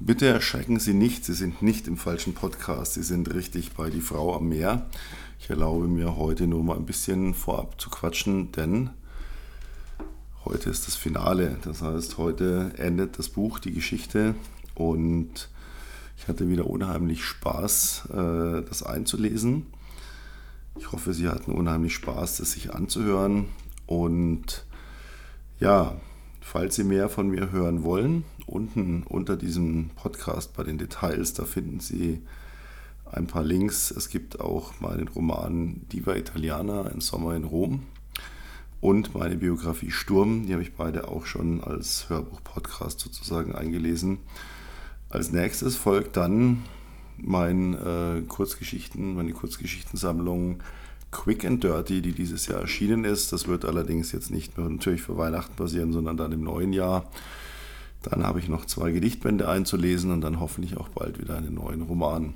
Bitte erschrecken Sie nicht, Sie sind nicht im falschen Podcast, Sie sind richtig bei Die Frau am Meer. Ich erlaube mir heute nur mal ein bisschen vorab zu quatschen, denn heute ist das Finale. Das heißt, heute endet das Buch, die Geschichte und ich hatte wieder unheimlich Spaß, äh, das einzulesen. Ich hoffe, Sie hatten unheimlich Spaß, das sich anzuhören und ja, Falls Sie mehr von mir hören wollen, unten unter diesem Podcast bei den Details, da finden Sie ein paar Links. Es gibt auch meinen Roman Diva Italiana, ein Sommer in Rom und meine Biografie Sturm. Die habe ich beide auch schon als Hörbuch-Podcast sozusagen eingelesen. Als nächstes folgt dann mein äh, Kurzgeschichten, meine Kurzgeschichtensammlung Quick and Dirty, die dieses Jahr erschienen ist. Das wird allerdings jetzt nicht nur natürlich für Weihnachten passieren, sondern dann im neuen Jahr. Dann habe ich noch zwei Gedichtbände einzulesen und dann hoffentlich auch bald wieder einen neuen Roman.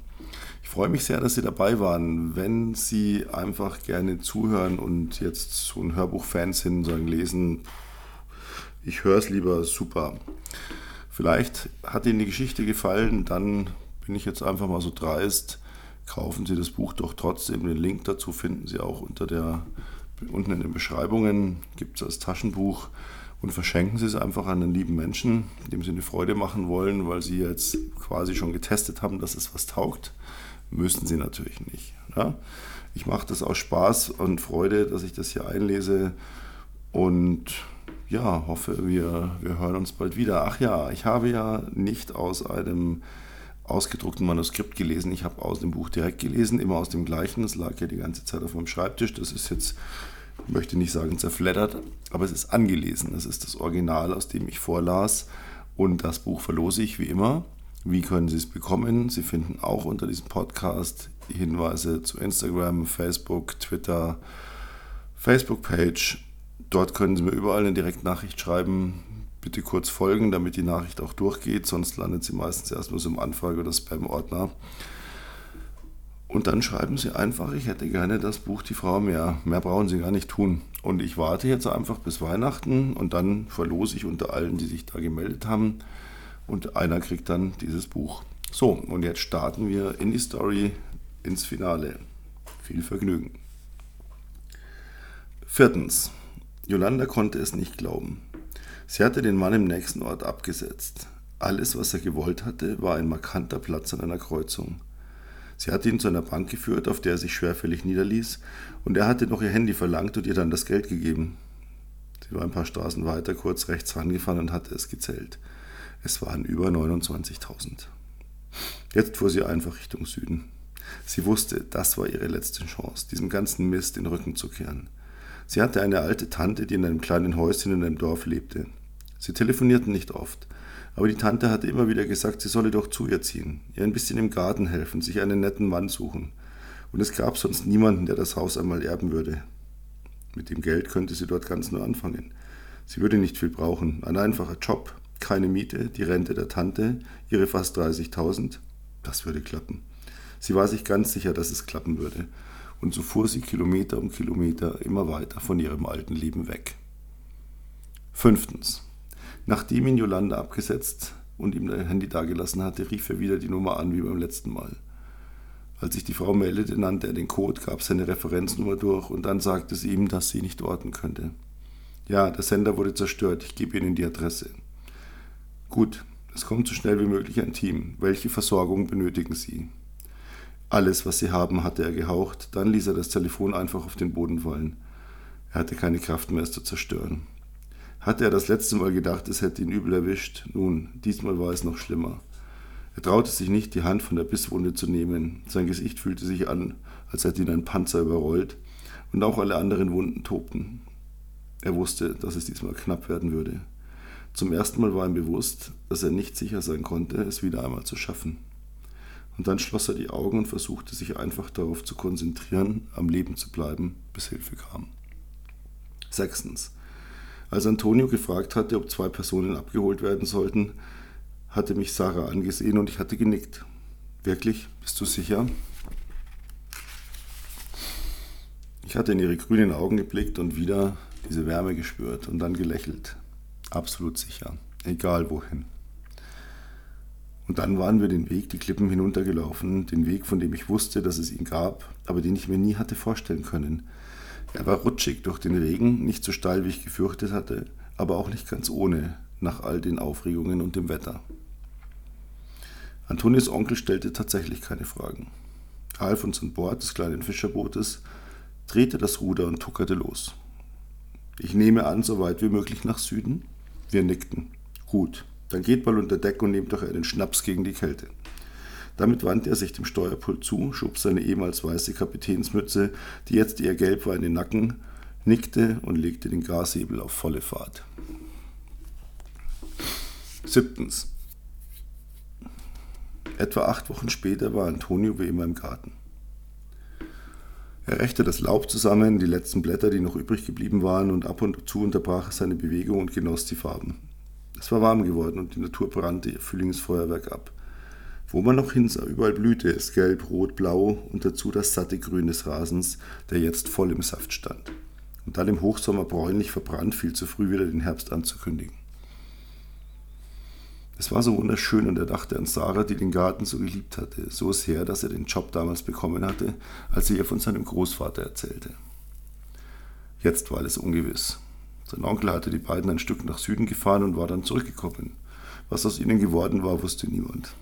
Ich freue mich sehr, dass Sie dabei waren. Wenn Sie einfach gerne zuhören und jetzt so ein Hörbuch-Fan sind, sagen lesen, ich höre es lieber, super. Vielleicht hat Ihnen die Geschichte gefallen, dann bin ich jetzt einfach mal so dreist kaufen Sie das Buch doch trotzdem. Den Link dazu finden Sie auch unter der, unten in den Beschreibungen. Gibt es als Taschenbuch und verschenken Sie es einfach an einen lieben Menschen, dem Sie eine Freude machen wollen, weil Sie jetzt quasi schon getestet haben, dass es was taugt. Müssen Sie natürlich nicht. Ja? Ich mache das aus Spaß und Freude, dass ich das hier einlese und ja, hoffe, wir, wir hören uns bald wieder. Ach ja, ich habe ja nicht aus einem ausgedruckten Manuskript gelesen. Ich habe aus dem Buch direkt gelesen, immer aus dem gleichen. Es lag ja die ganze Zeit auf meinem Schreibtisch. Das ist jetzt, ich möchte nicht sagen zerfleddert, aber es ist angelesen. Das ist das Original, aus dem ich vorlas. Und das Buch verlose ich wie immer. Wie können Sie es bekommen? Sie finden auch unter diesem Podcast Hinweise zu Instagram, Facebook, Twitter, Facebook-Page. Dort können Sie mir überall eine Direktnachricht schreiben, bitte kurz folgen, damit die Nachricht auch durchgeht, sonst landet sie meistens erstmal so im Anfrage- oder Spam-Ordner. Und dann schreiben Sie einfach, ich hätte gerne das Buch Die Frau mehr. Mehr brauchen Sie gar nicht tun. Und ich warte jetzt einfach bis Weihnachten und dann verlose ich unter allen, die sich da gemeldet haben. Und einer kriegt dann dieses Buch. So, und jetzt starten wir in die Story, ins Finale. Viel Vergnügen. Viertens. Yolanda konnte es nicht glauben. Sie hatte den Mann im nächsten Ort abgesetzt. Alles, was er gewollt hatte, war ein markanter Platz an einer Kreuzung. Sie hatte ihn zu einer Bank geführt, auf der er sich schwerfällig niederließ, und er hatte noch ihr Handy verlangt und ihr dann das Geld gegeben. Sie war ein paar Straßen weiter kurz rechts rangefahren und hatte es gezählt. Es waren über 29.000. Jetzt fuhr sie einfach Richtung Süden. Sie wusste, das war ihre letzte Chance, diesem ganzen Mist den Rücken zu kehren. Sie hatte eine alte Tante, die in einem kleinen Häuschen in einem Dorf lebte. Sie telefonierten nicht oft, aber die Tante hatte immer wieder gesagt, sie solle doch zu ihr ziehen, ihr ein bisschen im Garten helfen, sich einen netten Mann suchen. Und es gab sonst niemanden, der das Haus einmal erben würde. Mit dem Geld könnte sie dort ganz nur anfangen. Sie würde nicht viel brauchen, ein einfacher Job, keine Miete, die Rente der Tante, ihre fast 30.000, das würde klappen. Sie war sich ganz sicher, dass es klappen würde. Und so fuhr sie Kilometer um Kilometer immer weiter von ihrem alten Leben weg. Fünftens. Nachdem ihn Yolanda abgesetzt und ihm das Handy dagelassen hatte, rief er wieder die Nummer an wie beim letzten Mal. Als sich die Frau meldete, nannte er den Code, gab seine Referenznummer durch und dann sagte sie ihm, dass sie nicht orten könnte. Ja, der Sender wurde zerstört, ich gebe Ihnen die Adresse. Gut, es kommt so schnell wie möglich ein Team. Welche Versorgung benötigen Sie? Alles, was Sie haben, hatte er gehaucht, dann ließ er das Telefon einfach auf den Boden fallen. Er hatte keine Kraft mehr, es zu zerstören. Hatte er das letzte Mal gedacht, es hätte ihn übel erwischt, nun, diesmal war es noch schlimmer. Er traute sich nicht, die Hand von der Bisswunde zu nehmen. Sein Gesicht fühlte sich an, als hätte ihn ein Panzer überrollt, und auch alle anderen Wunden tobten. Er wusste, dass es diesmal knapp werden würde. Zum ersten Mal war ihm bewusst, dass er nicht sicher sein konnte, es wieder einmal zu schaffen. Und dann schloss er die Augen und versuchte sich einfach darauf zu konzentrieren, am Leben zu bleiben, bis Hilfe kam. Sechstens. Als Antonio gefragt hatte, ob zwei Personen abgeholt werden sollten, hatte mich Sarah angesehen und ich hatte genickt. Wirklich? Bist du sicher? Ich hatte in ihre grünen Augen geblickt und wieder diese Wärme gespürt und dann gelächelt. Absolut sicher. Egal wohin. Und dann waren wir den Weg, die Klippen hinuntergelaufen, den Weg, von dem ich wusste, dass es ihn gab, aber den ich mir nie hatte vorstellen können. Er war rutschig durch den Regen, nicht so steil, wie ich gefürchtet hatte, aber auch nicht ganz ohne, nach all den Aufregungen und dem Wetter. Antonius Onkel stellte tatsächlich keine Fragen. Half uns an Bord des kleinen Fischerbootes, drehte das Ruder und tuckerte los. Ich nehme an, so weit wie möglich nach Süden? Wir nickten. Gut, dann geht mal unter Deck und nehmt doch einen Schnaps gegen die Kälte. Damit wandte er sich dem Steuerpult zu, schob seine ehemals weiße Kapitänsmütze, die jetzt eher gelb war, in den Nacken, nickte und legte den Gashebel auf volle Fahrt. Siebtens. Etwa acht Wochen später war Antonio wie immer im Garten. Er rächte das Laub zusammen, die letzten Blätter, die noch übrig geblieben waren, und ab und zu unterbrach er seine Bewegung und genoss die Farben. Es war warm geworden und die Natur brannte ihr Frühlingsfeuerwerk ab. Wo man noch hinsah, überall blühte es gelb, rot, blau und dazu das satte Grün des Rasens, der jetzt voll im Saft stand. Und dann im Hochsommer bräunlich verbrannt, viel zu früh wieder den Herbst anzukündigen. Es war so wunderschön und er dachte an Sarah, die den Garten so geliebt hatte, so sehr, dass er den Job damals bekommen hatte, als sie ihr von seinem Großvater erzählte. Jetzt war alles ungewiss. Sein Onkel hatte die beiden ein Stück nach Süden gefahren und war dann zurückgekommen. Was aus ihnen geworden war, wusste niemand.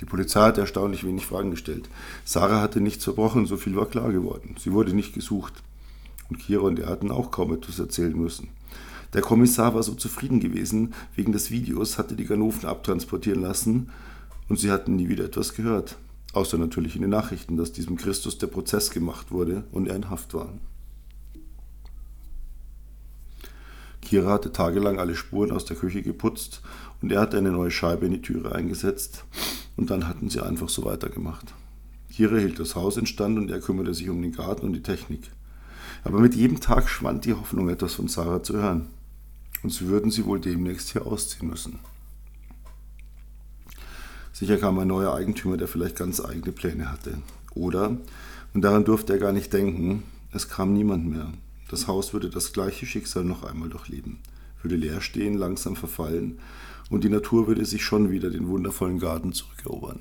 Die Polizei hatte erstaunlich wenig Fragen gestellt. Sarah hatte nichts verbrochen, so viel war klar geworden. Sie wurde nicht gesucht. Und Kira und er hatten auch kaum etwas erzählen müssen. Der Kommissar war so zufrieden gewesen, wegen des Videos hatte die Ganoven abtransportieren lassen und sie hatten nie wieder etwas gehört. Außer natürlich in den Nachrichten, dass diesem Christus der Prozess gemacht wurde und er in Haft war. Kira hatte tagelang alle Spuren aus der Küche geputzt und er hatte eine neue Scheibe in die Türe eingesetzt und dann hatten sie einfach so weitergemacht. Kira hielt das Haus instand und er kümmerte sich um den Garten und die Technik. Aber mit jedem Tag schwand die Hoffnung, etwas von Sarah zu hören. Und so würden sie wohl demnächst hier ausziehen müssen. Sicher kam ein neuer Eigentümer, der vielleicht ganz eigene Pläne hatte. Oder, und daran durfte er gar nicht denken, es kam niemand mehr. Das Haus würde das gleiche Schicksal noch einmal durchleben, würde leer stehen, langsam verfallen, und die Natur würde sich schon wieder den wundervollen Garten zurückerobern.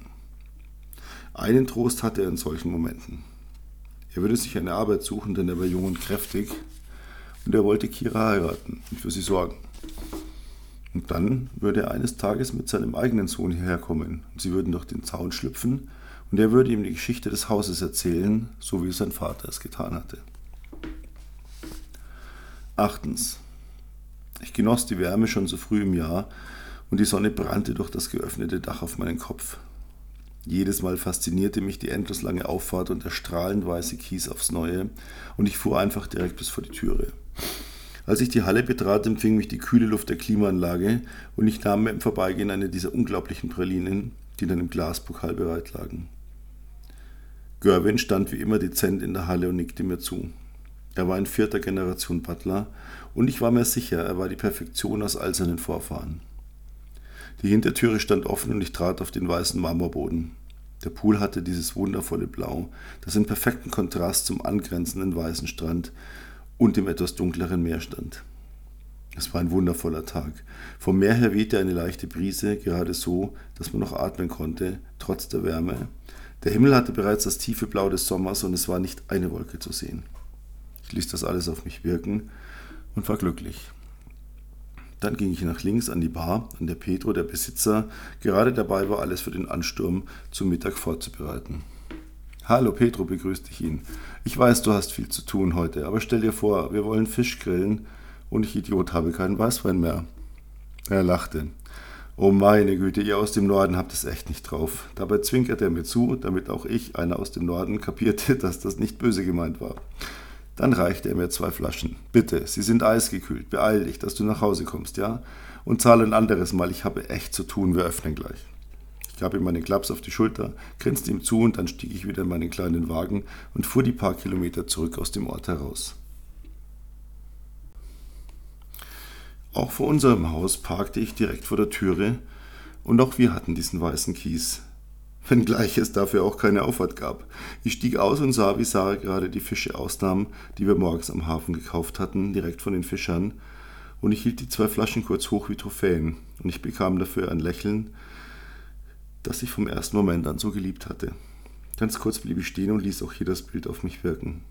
Einen Trost hatte er in solchen Momenten. Er würde sich eine Arbeit suchen, denn er war jung und kräftig, und er wollte Kira heiraten und für sie sorgen. Und dann würde er eines Tages mit seinem eigenen Sohn hierher kommen, und sie würden durch den Zaun schlüpfen, und er würde ihm die Geschichte des Hauses erzählen, so wie sein Vater es getan hatte. Achtens. Ich genoss die Wärme schon so früh im Jahr und die Sonne brannte durch das geöffnete Dach auf meinen Kopf. Jedes Mal faszinierte mich die endlos lange Auffahrt und der strahlend weiße Kies aufs Neue und ich fuhr einfach direkt bis vor die Türe. Als ich die Halle betrat, empfing mich die kühle Luft der Klimaanlage und ich nahm mir im Vorbeigehen eine dieser unglaublichen Pralinen, die in einem Glaspokal bereit lagen. Gerwin stand wie immer dezent in der Halle und nickte mir zu. Er war in vierter Generation Butler und ich war mir sicher, er war die Perfektion aus all seinen Vorfahren. Die Hintertüre stand offen und ich trat auf den weißen Marmorboden. Der Pool hatte dieses wundervolle Blau, das in perfektem Kontrast zum angrenzenden weißen Strand und dem etwas dunkleren Meer stand. Es war ein wundervoller Tag. Vom Meer her wehte eine leichte Brise, gerade so, dass man noch atmen konnte, trotz der Wärme. Der Himmel hatte bereits das tiefe Blau des Sommers und es war nicht eine Wolke zu sehen. Ich ließ das alles auf mich wirken und war glücklich. Dann ging ich nach links an die Bar, an der Pedro, der Besitzer, gerade dabei war, alles für den Ansturm zum Mittag vorzubereiten. Hallo Pedro, begrüßte ich ihn. Ich weiß, du hast viel zu tun heute, aber stell dir vor, wir wollen Fisch grillen und ich Idiot habe keinen Weißwein mehr. Er lachte. Oh meine Güte, ihr aus dem Norden habt es echt nicht drauf. Dabei zwinkerte er mir zu, damit auch ich, einer aus dem Norden, kapierte, dass das nicht böse gemeint war. Dann reichte er mir zwei Flaschen. Bitte, sie sind eisgekühlt. Beeil dich, dass du nach Hause kommst, ja? Und zahle ein anderes Mal. Ich habe echt zu tun. Wir öffnen gleich. Ich gab ihm meinen Klaps auf die Schulter, grinste ihm zu und dann stieg ich wieder in meinen kleinen Wagen und fuhr die paar Kilometer zurück aus dem Ort heraus. Auch vor unserem Haus parkte ich direkt vor der Türe und auch wir hatten diesen weißen Kies, wenngleich es dafür auch keine Auffahrt gab. Ich stieg aus und sah, wie Sarah gerade die Fische ausnahm, die wir morgens am Hafen gekauft hatten, direkt von den Fischern, und ich hielt die zwei Flaschen kurz hoch wie Trophäen, und ich bekam dafür ein Lächeln, das ich vom ersten Moment an so geliebt hatte. Ganz kurz blieb ich stehen und ließ auch hier das Bild auf mich wirken.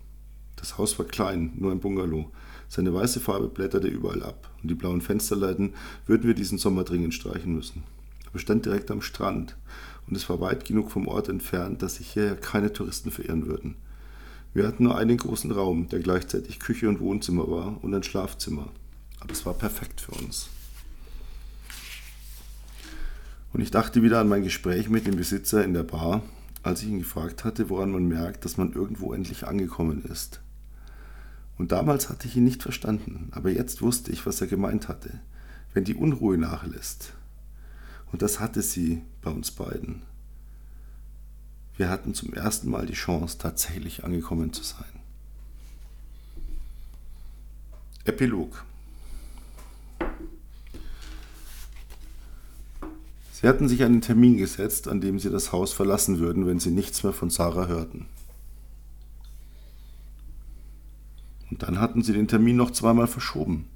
Das Haus war klein, nur ein Bungalow. Seine weiße Farbe blätterte überall ab und die blauen Fensterleiten würden wir diesen Sommer dringend streichen müssen. Aber stand direkt am Strand und es war weit genug vom Ort entfernt, dass sich hierher keine Touristen verirren würden. Wir hatten nur einen großen Raum, der gleichzeitig Küche und Wohnzimmer war und ein Schlafzimmer. Aber es war perfekt für uns. Und ich dachte wieder an mein Gespräch mit dem Besitzer in der Bar, als ich ihn gefragt hatte, woran man merkt, dass man irgendwo endlich angekommen ist. Und damals hatte ich ihn nicht verstanden, aber jetzt wusste ich, was er gemeint hatte. Wenn die Unruhe nachlässt. Und das hatte sie bei uns beiden. Wir hatten zum ersten Mal die Chance, tatsächlich angekommen zu sein. Epilog. Sie hatten sich einen Termin gesetzt, an dem sie das Haus verlassen würden, wenn sie nichts mehr von Sarah hörten. Und dann hatten sie den Termin noch zweimal verschoben.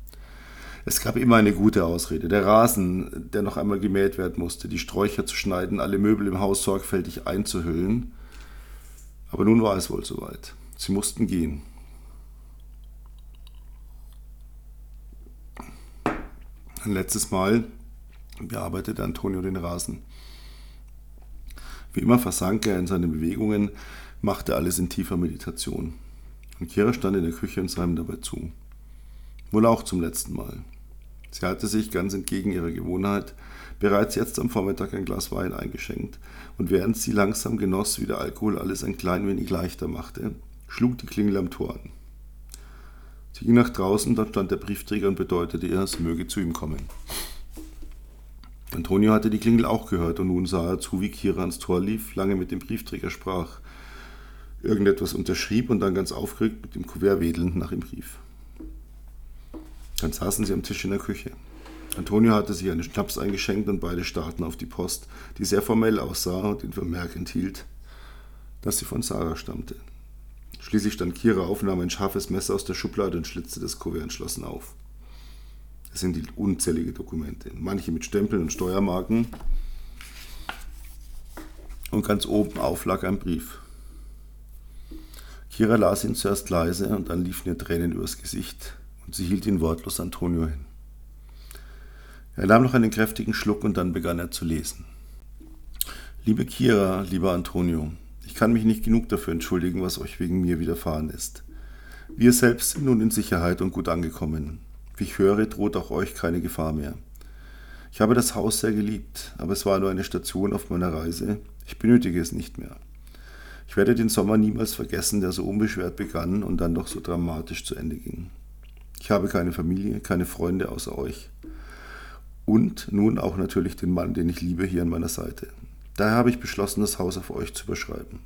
Es gab immer eine gute Ausrede. Der Rasen, der noch einmal gemäht werden musste, die Sträucher zu schneiden, alle Möbel im Haus sorgfältig einzuhüllen. Aber nun war es wohl soweit. Sie mussten gehen. Ein letztes Mal bearbeitete Antonio den Rasen. Wie immer versank er in seine Bewegungen, machte alles in tiefer Meditation und Kira stand in der Küche und sah ihm dabei zu. Wohl auch zum letzten Mal. Sie hatte sich, ganz entgegen ihrer Gewohnheit, bereits jetzt am Vormittag ein Glas Wein eingeschenkt, und während sie langsam genoss, wie der Alkohol alles ein klein wenig leichter machte, schlug die Klingel am Tor an. Sie ging nach draußen, dort stand der Briefträger und bedeutete ihr, es möge zu ihm kommen. Antonio hatte die Klingel auch gehört und nun sah er zu, wie Kira ans Tor lief, lange mit dem Briefträger sprach irgendetwas unterschrieb und dann ganz aufgeregt mit dem Kuvert wedelnd nach dem Brief. Dann saßen sie am Tisch in der Küche. Antonio hatte sich einen Schnaps eingeschenkt und beide starrten auf die Post, die sehr formell aussah und den Vermerk enthielt, dass sie von Sarah stammte. Schließlich stand Kira auf, nahm ein scharfes Messer aus der Schublade und schlitzte das Kuvert entschlossen auf. Es sind unzählige Dokumente, manche mit Stempeln und Steuermarken. Und ganz oben auf lag ein Brief. Kira las ihn zuerst leise und dann liefen ihr Tränen übers Gesicht und sie hielt ihn wortlos Antonio hin. Er nahm noch einen kräftigen Schluck und dann begann er zu lesen. Liebe Kira, lieber Antonio, ich kann mich nicht genug dafür entschuldigen, was euch wegen mir widerfahren ist. Wir selbst sind nun in Sicherheit und gut angekommen. Wie ich höre, droht auch euch keine Gefahr mehr. Ich habe das Haus sehr geliebt, aber es war nur eine Station auf meiner Reise. Ich benötige es nicht mehr. Ich werde den Sommer niemals vergessen, der so unbeschwert begann und dann doch so dramatisch zu Ende ging. Ich habe keine Familie, keine Freunde außer euch. Und nun auch natürlich den Mann, den ich liebe, hier an meiner Seite. Daher habe ich beschlossen, das Haus auf euch zu überschreiben.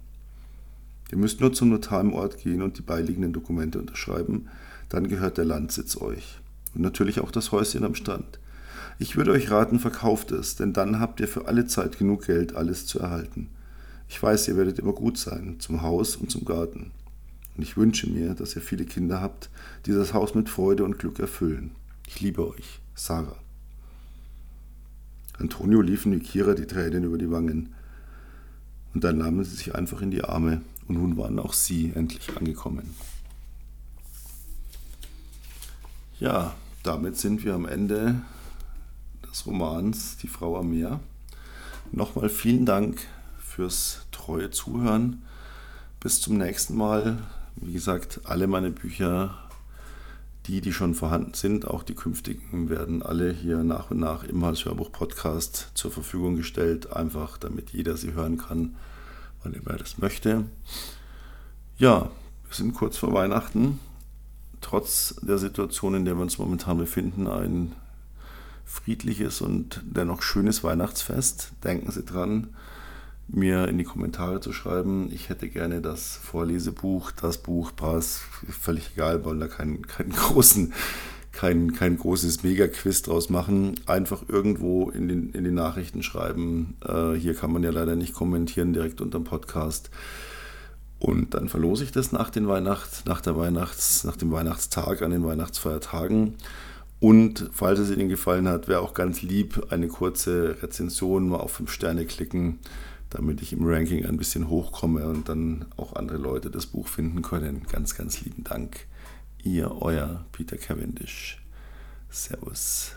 Ihr müsst nur zum Notar im Ort gehen und die beiliegenden Dokumente unterschreiben, dann gehört der Landsitz euch. Und natürlich auch das Häuschen am Strand. Ich würde euch raten, verkauft es, denn dann habt ihr für alle Zeit genug Geld, alles zu erhalten. Ich weiß, ihr werdet immer gut sein, zum Haus und zum Garten. Und ich wünsche mir, dass ihr viele Kinder habt, die das Haus mit Freude und Glück erfüllen. Ich liebe euch, Sarah. Antonio liefen wie Kira die Tränen über die Wangen. Und dann nahmen sie sich einfach in die Arme und nun waren auch sie endlich angekommen. Ja, damit sind wir am Ende des Romans Die Frau am Meer. Nochmal vielen Dank fürs treue Zuhören. Bis zum nächsten Mal. Wie gesagt, alle meine Bücher, die, die schon vorhanden sind, auch die künftigen, werden alle hier nach und nach im als Hörbuch-Podcast zur Verfügung gestellt, einfach damit jeder sie hören kann, wann immer er das möchte. Ja, wir sind kurz vor Weihnachten. Trotz der Situation, in der wir uns momentan befinden, ein friedliches und dennoch schönes Weihnachtsfest. Denken Sie dran, mir in die Kommentare zu schreiben, ich hätte gerne das Vorlesebuch, das Buch, Pass, völlig egal, wollen da keinen, keinen großen, kein, kein großes Mega-Quiz draus machen. Einfach irgendwo in den, in den Nachrichten schreiben. Äh, hier kann man ja leider nicht kommentieren direkt unter dem Podcast. Und dann verlose ich das nach den Weihnachts, nach der Weihnachts, nach dem Weihnachtstag, an den Weihnachtsfeiertagen. Und falls es Ihnen gefallen hat, wäre auch ganz lieb, eine kurze Rezension mal auf 5 Sterne klicken, damit ich im Ranking ein bisschen hochkomme und dann auch andere Leute das Buch finden können. Ganz, ganz lieben Dank. Ihr, euer Peter Cavendish. Servus.